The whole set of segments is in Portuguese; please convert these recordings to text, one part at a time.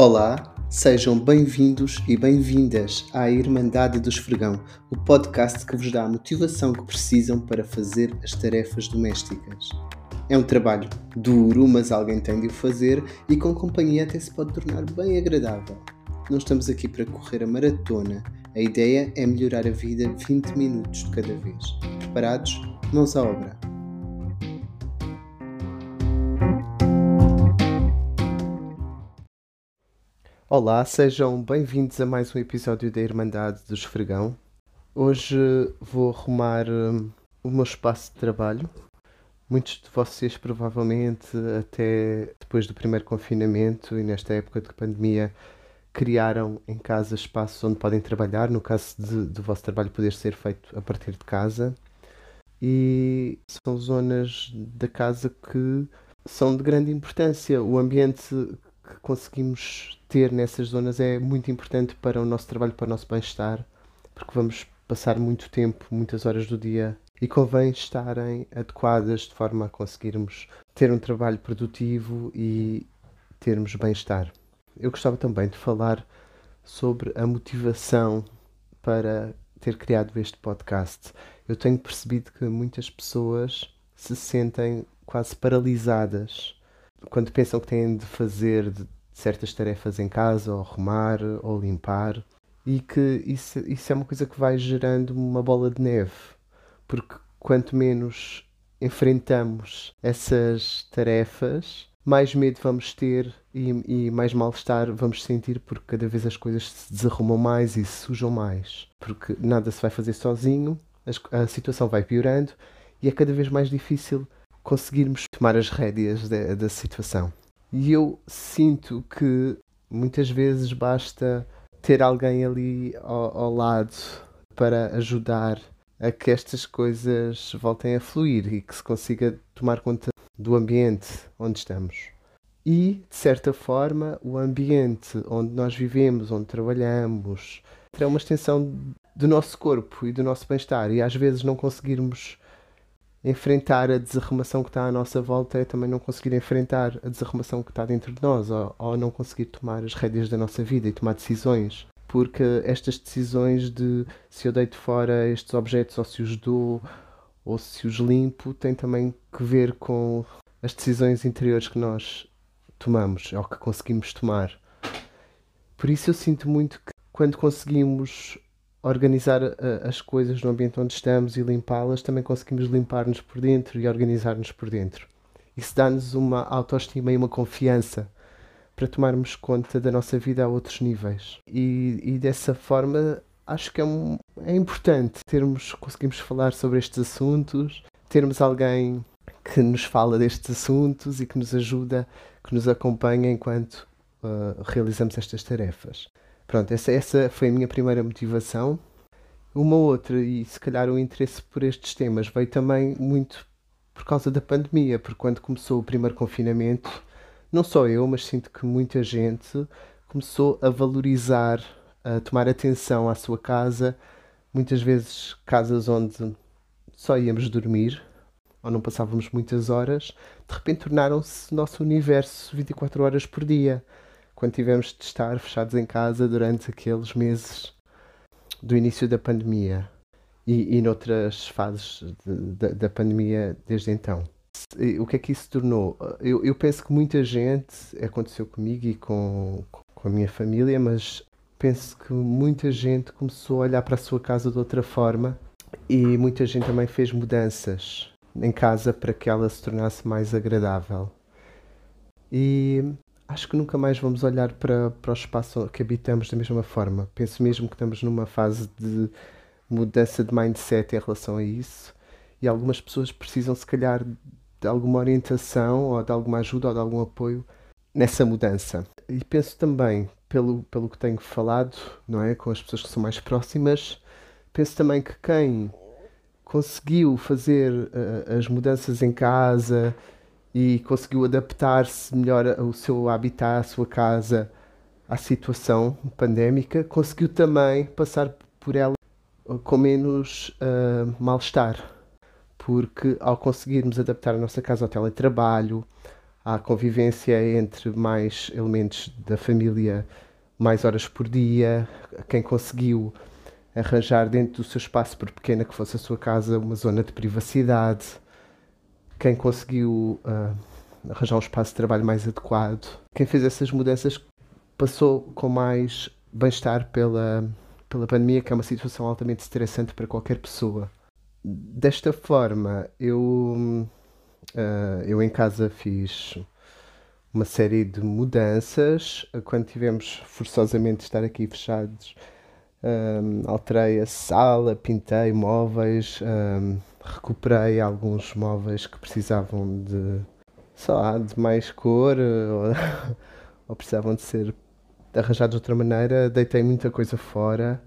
Olá, sejam bem-vindos e bem-vindas à Irmandade do Esfregão, o podcast que vos dá a motivação que precisam para fazer as tarefas domésticas. É um trabalho duro, mas alguém tem de o fazer e com companhia até se pode tornar bem agradável. Não estamos aqui para correr a maratona, a ideia é melhorar a vida 20 minutos de cada vez. Preparados? Mãos à obra! Olá, sejam bem-vindos a mais um episódio da Irmandade do Esfregão. Hoje vou arrumar hum, o meu espaço de trabalho. Muitos de vocês, provavelmente, até depois do primeiro confinamento e nesta época de pandemia, criaram em casa espaços onde podem trabalhar, no caso de, do vosso trabalho poder ser feito a partir de casa. E são zonas da casa que são de grande importância. O ambiente que conseguimos ter nessas zonas é muito importante para o nosso trabalho, para o nosso bem-estar, porque vamos passar muito tempo, muitas horas do dia e convém estarem adequadas de forma a conseguirmos ter um trabalho produtivo e termos bem-estar. Eu gostava também de falar sobre a motivação para ter criado este podcast. Eu tenho percebido que muitas pessoas se sentem quase paralisadas quando pensam que têm de fazer certas tarefas em casa, ou arrumar, ou limpar, e que isso, isso é uma coisa que vai gerando uma bola de neve, porque quanto menos enfrentamos essas tarefas, mais medo vamos ter e, e mais mal-estar vamos sentir porque cada vez as coisas se desarrumam mais e se sujam mais. Porque nada se vai fazer sozinho, a situação vai piorando e é cada vez mais difícil conseguirmos tomar as rédeas da, da situação. E eu sinto que muitas vezes basta ter alguém ali ao, ao lado para ajudar a que estas coisas voltem a fluir e que se consiga tomar conta do ambiente onde estamos. E, de certa forma, o ambiente onde nós vivemos, onde trabalhamos, é uma extensão do nosso corpo e do nosso bem-estar. E às vezes não conseguirmos enfrentar a desarrumação que está à nossa volta é também não conseguir enfrentar a desarrumação que está dentro de nós ou, ou não conseguir tomar as rédeas da nossa vida e tomar decisões. Porque estas decisões de se eu deito fora estes objetos ou se os dou ou se os limpo têm também que ver com as decisões interiores que nós tomamos ou que conseguimos tomar. Por isso eu sinto muito que quando conseguimos organizar uh, as coisas no ambiente onde estamos e limpá-las, também conseguimos limpar-nos por dentro e organizar-nos por dentro. Isso dá-nos uma autoestima e uma confiança para tomarmos conta da nossa vida a outros níveis. E, e dessa forma, acho que é, um, é importante termos, conseguimos falar sobre estes assuntos, termos alguém que nos fala destes assuntos e que nos ajuda, que nos acompanha enquanto uh, realizamos estas tarefas. Pronto, essa, essa foi a minha primeira motivação. Uma outra, e se calhar o interesse por estes temas, veio também muito por causa da pandemia, porque quando começou o primeiro confinamento, não só eu, mas sinto que muita gente começou a valorizar, a tomar atenção à sua casa, muitas vezes casas onde só íamos dormir ou não passávamos muitas horas, de repente tornaram-se nosso universo 24 horas por dia quando tivemos de estar fechados em casa durante aqueles meses do início da pandemia e, e noutras fases de, de, da pandemia desde então. O que é que isso tornou? Eu, eu, penso que muita gente, aconteceu comigo e com, com a minha família, mas penso que muita gente começou a olhar para a sua casa de outra forma e muita gente também fez mudanças em casa para que ela se tornasse mais agradável. E acho que nunca mais vamos olhar para, para o espaço que habitamos da mesma forma. Penso mesmo que estamos numa fase de mudança de mindset em relação a isso e algumas pessoas precisam, se calhar, de alguma orientação ou de alguma ajuda ou de algum apoio nessa mudança. E penso também, pelo, pelo que tenho falado, não é, com as pessoas que são mais próximas, penso também que quem conseguiu fazer uh, as mudanças em casa, e conseguiu adaptar-se melhor ao seu habitat, à sua casa, à situação pandémica, conseguiu também passar por ela com menos uh, mal-estar, porque ao conseguirmos adaptar a nossa casa ao teletrabalho, há convivência entre mais elementos da família, mais horas por dia, quem conseguiu arranjar dentro do seu espaço, por pequena que fosse a sua casa, uma zona de privacidade, quem conseguiu uh, arranjar um espaço de trabalho mais adequado, quem fez essas mudanças passou com mais bem-estar pela, pela pandemia, que é uma situação altamente estressante para qualquer pessoa. Desta forma, eu, uh, eu em casa fiz uma série de mudanças. Quando tivemos forçosamente de estar aqui fechados, um, alterei a sala, pintei móveis, um, recuperei alguns móveis que precisavam de, lá, de mais cor ou, ou precisavam de ser arranjados de outra maneira. Deitei muita coisa fora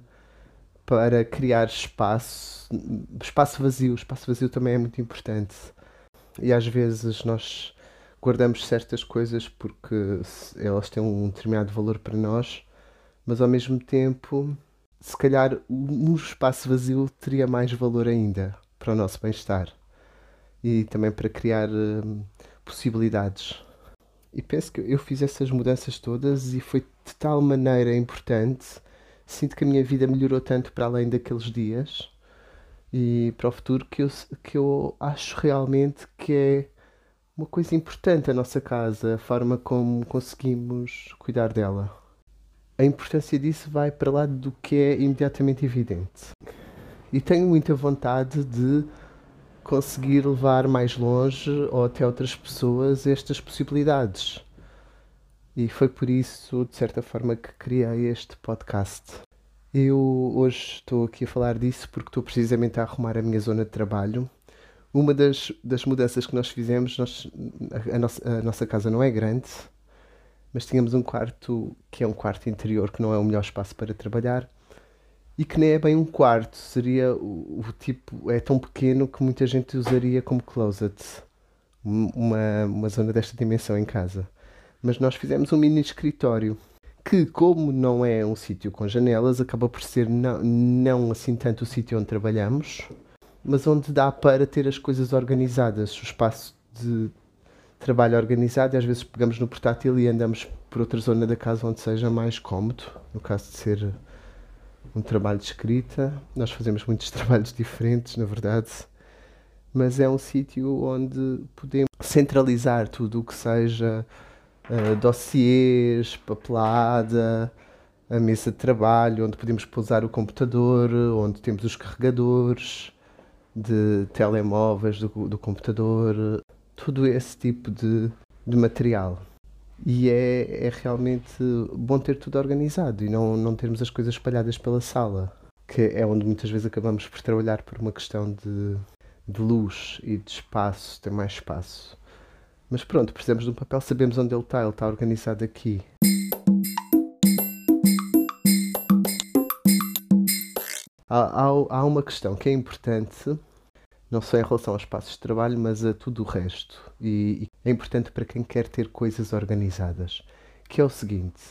para criar espaço, espaço vazio. Espaço vazio também é muito importante. E às vezes nós guardamos certas coisas porque elas têm um determinado valor para nós, mas ao mesmo tempo se calhar um espaço vazio teria mais valor ainda para o nosso bem-estar e também para criar hum, possibilidades. E penso que eu fiz essas mudanças todas e foi de tal maneira importante. Sinto que a minha vida melhorou tanto para além daqueles dias e para o futuro que eu, que eu acho realmente que é uma coisa importante a nossa casa, a forma como conseguimos cuidar dela a importância disso vai para lá do que é imediatamente evidente. E tenho muita vontade de conseguir levar mais longe ou até outras pessoas estas possibilidades. E foi por isso, de certa forma, que criei este podcast. Eu hoje estou aqui a falar disso porque estou precisamente a arrumar a minha zona de trabalho. Uma das, das mudanças que nós fizemos, nós, a, a, nossa, a nossa casa não é grande, mas tínhamos um quarto que é um quarto interior, que não é o melhor espaço para trabalhar e que nem é bem um quarto, seria o, o tipo, é tão pequeno que muita gente usaria como closet, uma, uma zona desta dimensão em casa. Mas nós fizemos um mini escritório que, como não é um sítio com janelas, acaba por ser não, não assim tanto o sítio onde trabalhamos, mas onde dá para ter as coisas organizadas, o espaço de trabalho organizado e às vezes pegamos no portátil e andamos por outra zona da casa onde seja mais cómodo. No caso de ser um trabalho de escrita, nós fazemos muitos trabalhos diferentes, na verdade, mas é um sítio onde podemos centralizar tudo o que seja uh, dossiês, papelada, a mesa de trabalho, onde podemos pousar o computador, onde temos os carregadores de telemóveis do, do computador, todo esse tipo de, de material. E é, é realmente bom ter tudo organizado e não, não termos as coisas espalhadas pela sala, que é onde muitas vezes acabamos por trabalhar por uma questão de, de luz e de espaço, ter mais espaço. Mas pronto, precisamos de um papel, sabemos onde ele está, ele está organizado aqui. Há, há, há uma questão que é importante não só em relação aos espaços de trabalho, mas a tudo o resto. E, e é importante para quem quer ter coisas organizadas, que é o seguinte: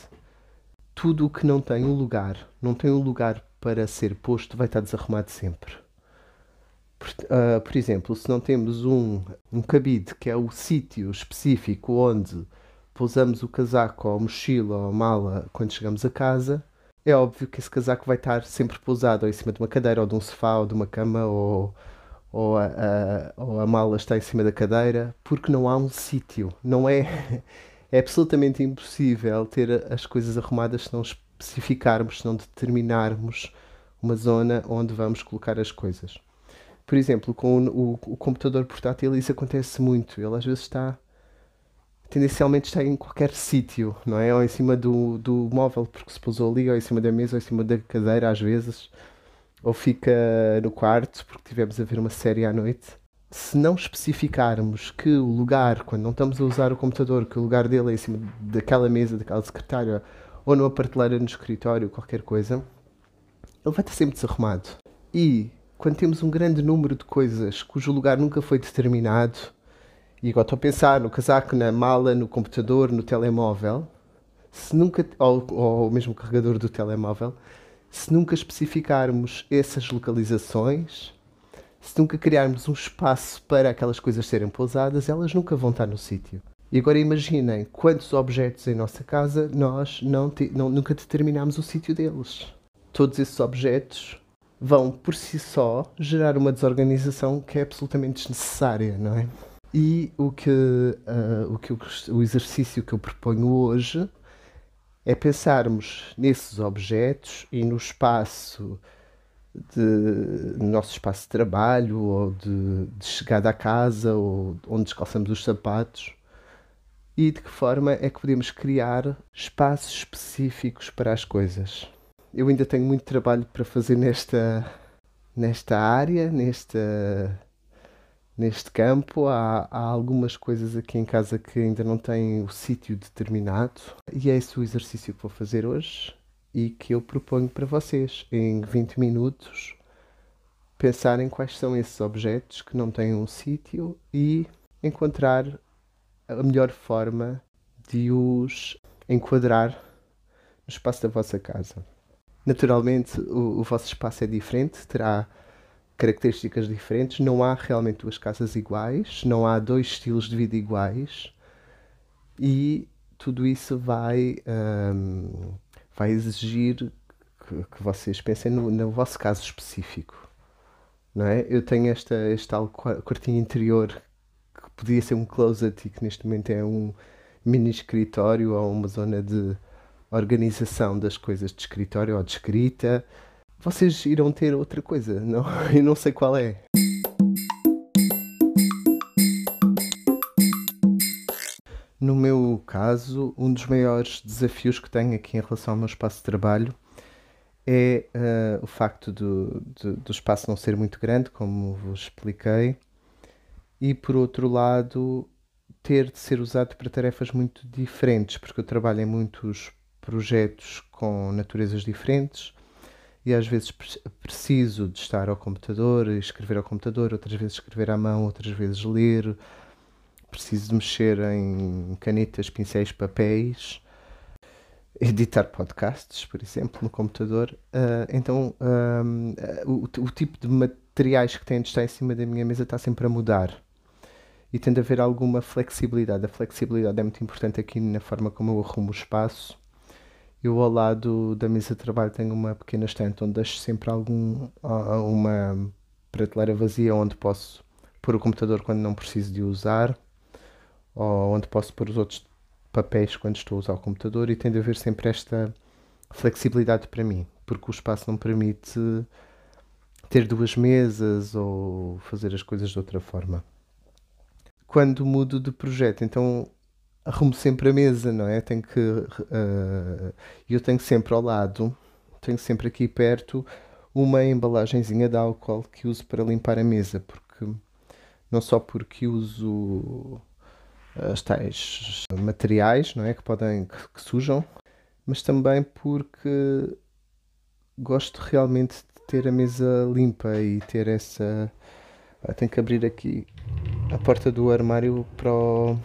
tudo o que não tem um lugar, não tem um lugar para ser posto, vai estar desarrumado sempre. Por, uh, por exemplo, se não temos um, um cabide, que é o sítio específico onde pousamos o casaco ou a mochila ou a mala quando chegamos a casa, é óbvio que esse casaco vai estar sempre pousado ou em cima de uma cadeira ou de um sofá ou de uma cama ou ou a, a, ou a mala está em cima da cadeira, porque não há um sítio. Não é, é absolutamente impossível ter as coisas arrumadas se não especificarmos, se não determinarmos uma zona onde vamos colocar as coisas. Por exemplo, com o, o, o computador portátil isso acontece muito. Ele às vezes está tendencialmente está em qualquer sítio, não é? Ou em cima do, do móvel, porque se pousou ali, ou em cima da mesa, ou em cima da cadeira, às vezes ou fica no quarto porque tivemos a ver uma série à noite. Se não especificarmos que o lugar, quando não estamos a usar o computador, que o lugar dele é em cima daquela mesa, daquela secretária, ou numa prateleira no escritório, qualquer coisa, ele vai estar sempre desarrumado. E quando temos um grande número de coisas cujo lugar nunca foi determinado, e agora estou a pensar no casaco, na mala, no computador, no telemóvel, se nunca, ou, ou mesmo carregador do telemóvel, se nunca especificarmos essas localizações, se nunca criarmos um espaço para aquelas coisas serem pousadas, elas nunca vão estar no sítio. E agora imaginem quantos objetos em nossa casa nós não, não nunca determinamos o sítio deles. Todos esses objetos vão por si só gerar uma desorganização que é absolutamente desnecessária, não é? E o que, uh, o, que eu, o exercício que eu proponho hoje é pensarmos nesses objetos e no espaço de, no nosso espaço de trabalho ou de, de chegada à casa ou onde descalçamos os sapatos e de que forma é que podemos criar espaços específicos para as coisas. Eu ainda tenho muito trabalho para fazer nesta, nesta área, nesta, neste campo. Há, há algumas coisas aqui em casa que ainda não têm o sítio determinado e é esse o exercício que vou fazer hoje e que eu proponho para vocês em 20 minutos pensarem quais são esses objetos que não têm um sítio e encontrar a melhor forma de os enquadrar no espaço da vossa casa. Naturalmente, o, o vosso espaço é diferente, terá características diferentes, não há realmente duas casas iguais, não há dois estilos de vida iguais e tudo isso vai, um, vai exigir que, que, vocês pensem no, no vosso caso específico. Não é? Eu tenho esta, este tal quartinho interior que podia ser um closet e que neste momento é um mini escritório ou uma zona de organização das coisas de escritório ou de escrita, vocês irão ter outra coisa, não? Eu não sei qual é. No meu caso, um dos maiores desafios que tenho aqui em relação ao meu espaço de trabalho é uh, o facto do, do, do, espaço não ser muito grande, como vos expliquei, e por outro lado, ter de ser usado para tarefas muito diferentes, porque eu trabalho em muitos projetos com naturezas diferentes e às vezes preciso de estar ao computador, escrever ao computador, outras vezes escrever à mão, outras vezes ler, preciso de mexer em canetas, pincéis, papéis, editar podcasts, por exemplo, no computador. Uh, então, o, o tipo de materiais que tem de estar em cima da minha mesa está sempre a mudar e tem de haver alguma flexibilidade. A flexibilidade é muito importante aqui na forma como eu arrumo o espaço. Eu ao lado da mesa de trabalho tenho uma pequena estante onde deixo sempre algum, uma prateleira vazia onde posso pôr o computador quando não preciso de usar ou onde posso pôr os outros papéis quando estou a usar o computador e tem de haver sempre esta flexibilidade para mim, porque o espaço não permite ter duas mesas ou fazer as coisas de outra forma quando mudo de projeto. Então arrumo sempre a mesa, não é? Tenho que. Uh, eu tenho sempre ao lado, tenho sempre aqui perto uma embalagenzinha de álcool que uso para limpar a mesa, porque não só porque uso as tais materiais, não é? Que podem. que, que sujam, mas também porque gosto realmente de ter a mesa limpa e ter essa. Ah, tenho que abrir aqui a porta do armário para o,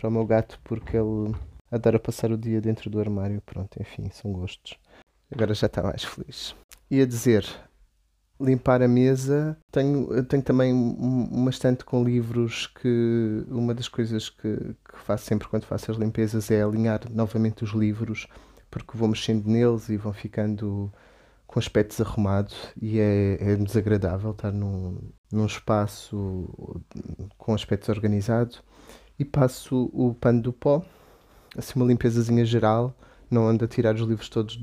para o meu gato porque ele adora passar o dia dentro do armário. Pronto, enfim, são gostos. Agora já está mais feliz. Ia dizer, limpar a mesa. Tenho, tenho também uma estante com livros que uma das coisas que, que, faço sempre quando faço as limpezas é alinhar novamente os livros porque vou mexendo neles e vão ficando com aspectos arrumados e é, é desagradável estar num, num espaço com aspectos organizados e passo o pano do pó, assim uma limpezazinha geral, não ando a tirar os livros todos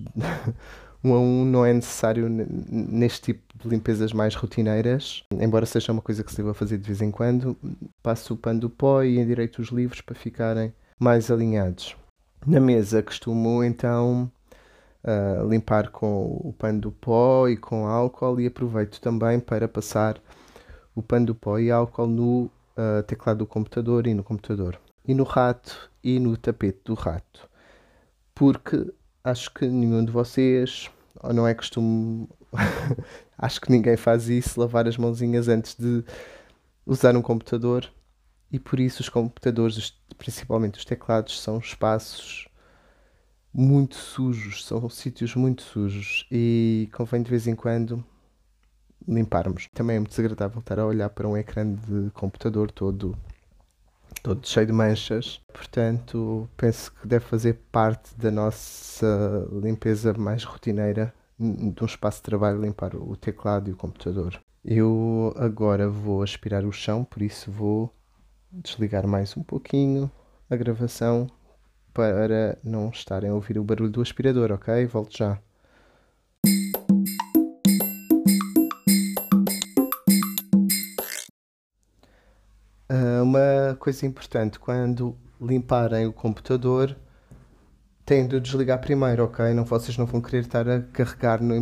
um a um, não é necessário neste tipo de limpezas mais rotineiras, embora seja uma coisa que se deva fazer de vez em quando, passo o pano do pó e endireito os livros para ficarem mais alinhados. Na mesa costumo então uh, limpar com o pano do pó e com álcool e aproveito também para passar o pano do pó e álcool no uh, teclado do computador e no computador. E no rato e no tapete do rato. Porque acho que nenhum de vocês, ou não é costume, acho que ninguém faz isso, lavar as mãozinhas antes de usar um computador. E por isso os computadores, principalmente os teclados, são espaços muito sujos, são sítios muito sujos e convém de vez em quando limparmos. Também é muito desagradável estar a olhar para um ecrã de computador todo, todo cheio de manchas. Portanto, penso que deve fazer parte da nossa limpeza mais rotineira de um espaço de trabalho limpar o teclado e o computador. Eu agora vou aspirar o chão, por isso vou desligar mais um pouquinho a gravação para não estarem a ouvir o barulho do aspirador, ok? Volto já. Uma coisa importante, quando limparem o computador, têm de desligar primeiro, ok? Não, vocês não vão querer estar a carregar, no,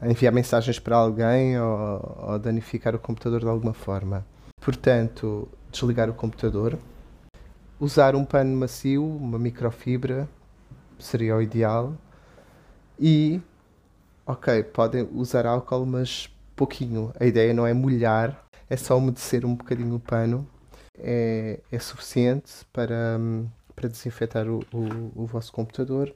a enviar mensagens para alguém ou, ou danificar o computador de alguma forma. Portanto, desligar o computador, usar um pano macio, uma microfibra, seria o ideal. E, ok, podem usar álcool, mas pouquinho. A ideia não é molhar, é só umedecer um bocadinho o pano. É, é suficiente para, para desinfetar o, o, o vosso computador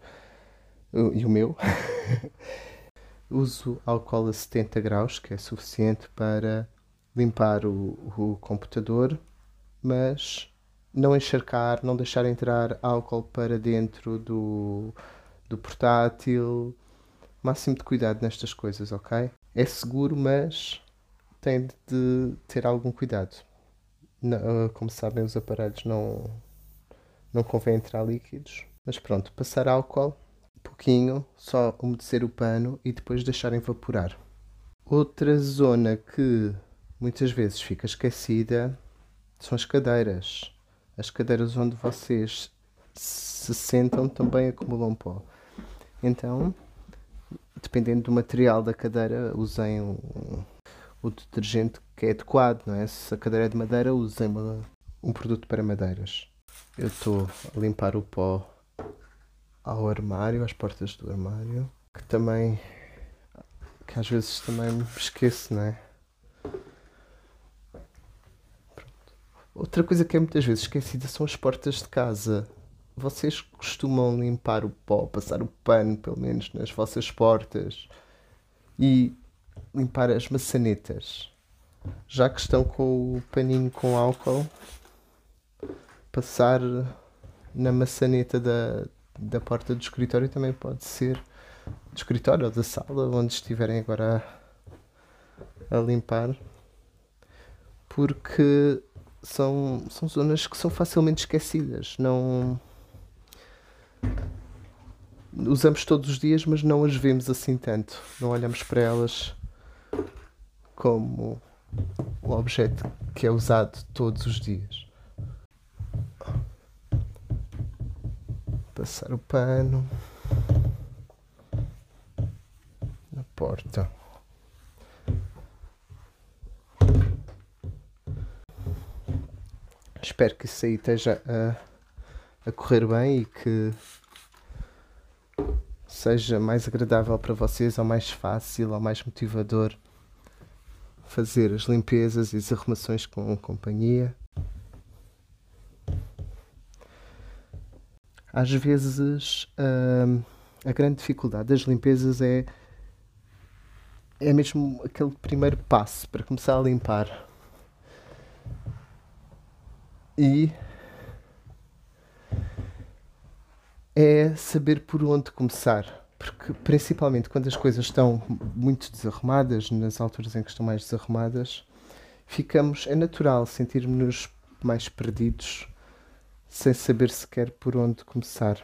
e o meu. Uso álcool a 70 graus, que é suficiente para limpar o, o computador, mas não encharcar, não deixar entrar álcool para dentro do, do portátil. Máximo de cuidado nestas coisas, ok? É seguro, mas tem de ter algum cuidado. Ah, como sabem, os aparelhos não, não convém entrar líquidos. Mas pronto, passar álcool, um pouquinho, só umedecer o pano e depois deixar evaporar. Outra zona que muitas vezes fica esquecida são as cadeiras as cadeiras onde vocês se sentam também acumulam pó. Então, dependendo do material da cadeira, usem um, o detergente que é adequado, não é? Se a cadeira é de madeira, usem um produto para madeiras. Eu estou a limpar o pó ao armário, às portas do armário, que também que às vezes também me esqueço, não é? Outra coisa que é muitas vezes esquecida são as portas de casa. Vocês costumam limpar o pó, passar o pano, pelo menos, nas vossas portas e limpar as maçanetas. Já que estão com o paninho com álcool, passar na maçaneta da, da porta do escritório também pode ser do escritório ou da sala, onde estiverem agora a, a limpar, porque são, são zonas que são facilmente esquecidas. Não usamos todos os dias, mas não as vemos assim tanto. Não olhamos para elas como um objeto que é usado todos os dias. Passar o pano na porta. espero que isso aí esteja a, a correr bem e que seja mais agradável para vocês, ou mais fácil, ou mais motivador fazer as limpezas e as arrumações com companhia. Às vezes hum, a grande dificuldade das limpezas é é mesmo aquele primeiro passo para começar a limpar e é saber por onde começar. Porque, principalmente quando as coisas estão muito desarrumadas, nas alturas em que estão mais desarrumadas, ficamos, é natural sentirmos-nos mais perdidos, sem saber sequer por onde começar.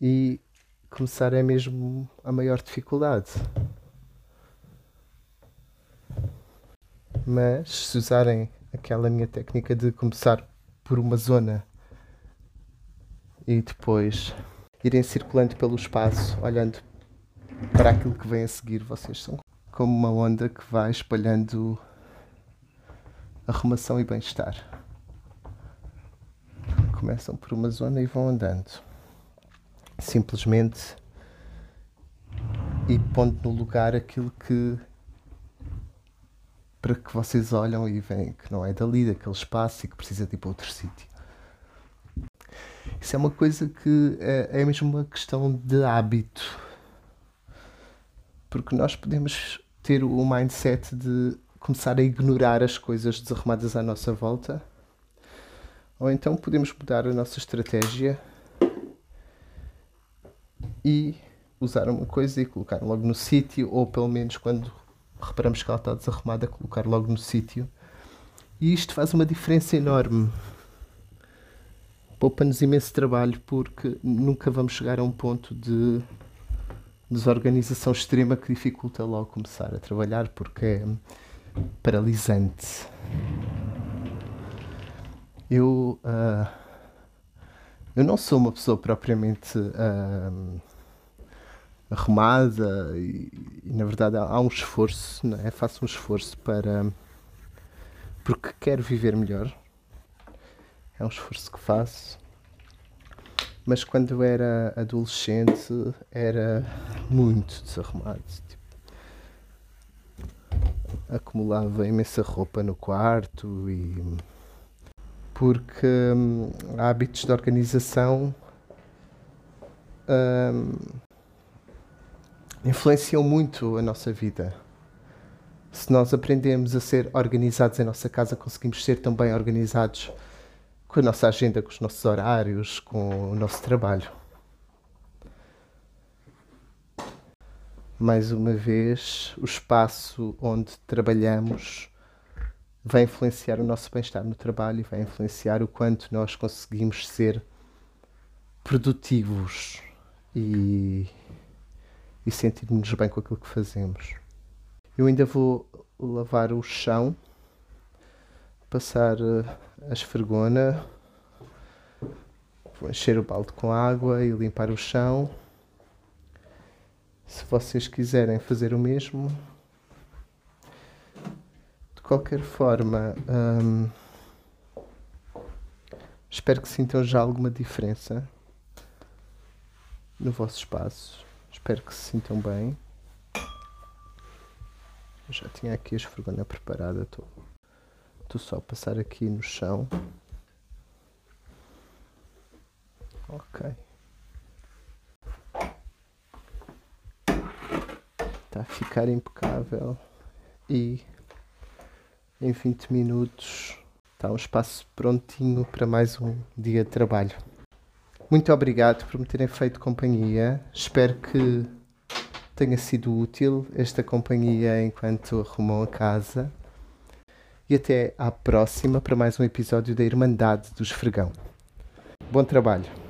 E começar é mesmo a maior dificuldade. Mas se usarem aquela minha técnica de começar por uma zona e depois irem circulando pelo espaço, olhando para aquilo que vem a seguir. Vocês são como uma onda que vai espalhando arrumação e bem-estar. Começam por uma zona e vão andando. Simplesmente e pondo no lugar aquilo que para que vocês olham e veem que não é dali, daquele espaço e que precisa de ir para outro sítio. Isso é uma coisa que é, é mesmo uma questão de hábito. Porque nós podemos ter o mindset de começar a ignorar as coisas desarrumadas à nossa volta, ou então podemos mudar a nossa estratégia e usar uma coisa e colocar logo no sítio, ou pelo menos quando reparamos que ela está desarrumada, colocar logo no sítio. E isto faz uma diferença enorme. Poupa-nos imenso trabalho porque nunca vamos chegar a um ponto de desorganização extrema que dificulta logo começar a trabalhar porque é paralisante. Eu, uh, eu não sou uma pessoa propriamente uh, arrumada e, e, na verdade há, um esforço, não é? faço um esforço para porque quero viver melhor. É um esforço que faço. Mas quando eu era adolescente era muito desarrumado. Tipo, acumulava imensa roupa no quarto e porque hum, hábitos de organização hum, influenciam muito a nossa vida. Se nós aprendemos a ser organizados em nossa casa, conseguimos ser também organizados com a nossa agenda, com os nossos horários, com o nosso trabalho. Mais uma vez, o espaço onde trabalhamos vai influenciar o nosso bem-estar no trabalho e vai influenciar o quanto nós conseguimos ser produtivos e, e sentirmos bem com aquilo que fazemos. Eu ainda vou lavar o chão, passar eh, a esfregona, vou encher o balde com água e limpar o chão. Se vocês quiserem fazer o mesmo, qualquer forma, hum, espero que sintam já alguma diferença no vosso espaço. Espero que se sintam bem. Eu já tinha aqui a esfregona preparada. Estou só a passar aqui no chão. Ok. Está a ficar impecável. E em 20 minutos está um espaço prontinho para mais um dia de trabalho. Muito obrigado por me terem feito companhia. Espero que tenha sido útil esta companhia enquanto arrumam a casa. E até à próxima para mais um episódio da Irmandade do Esfregão. Bom trabalho!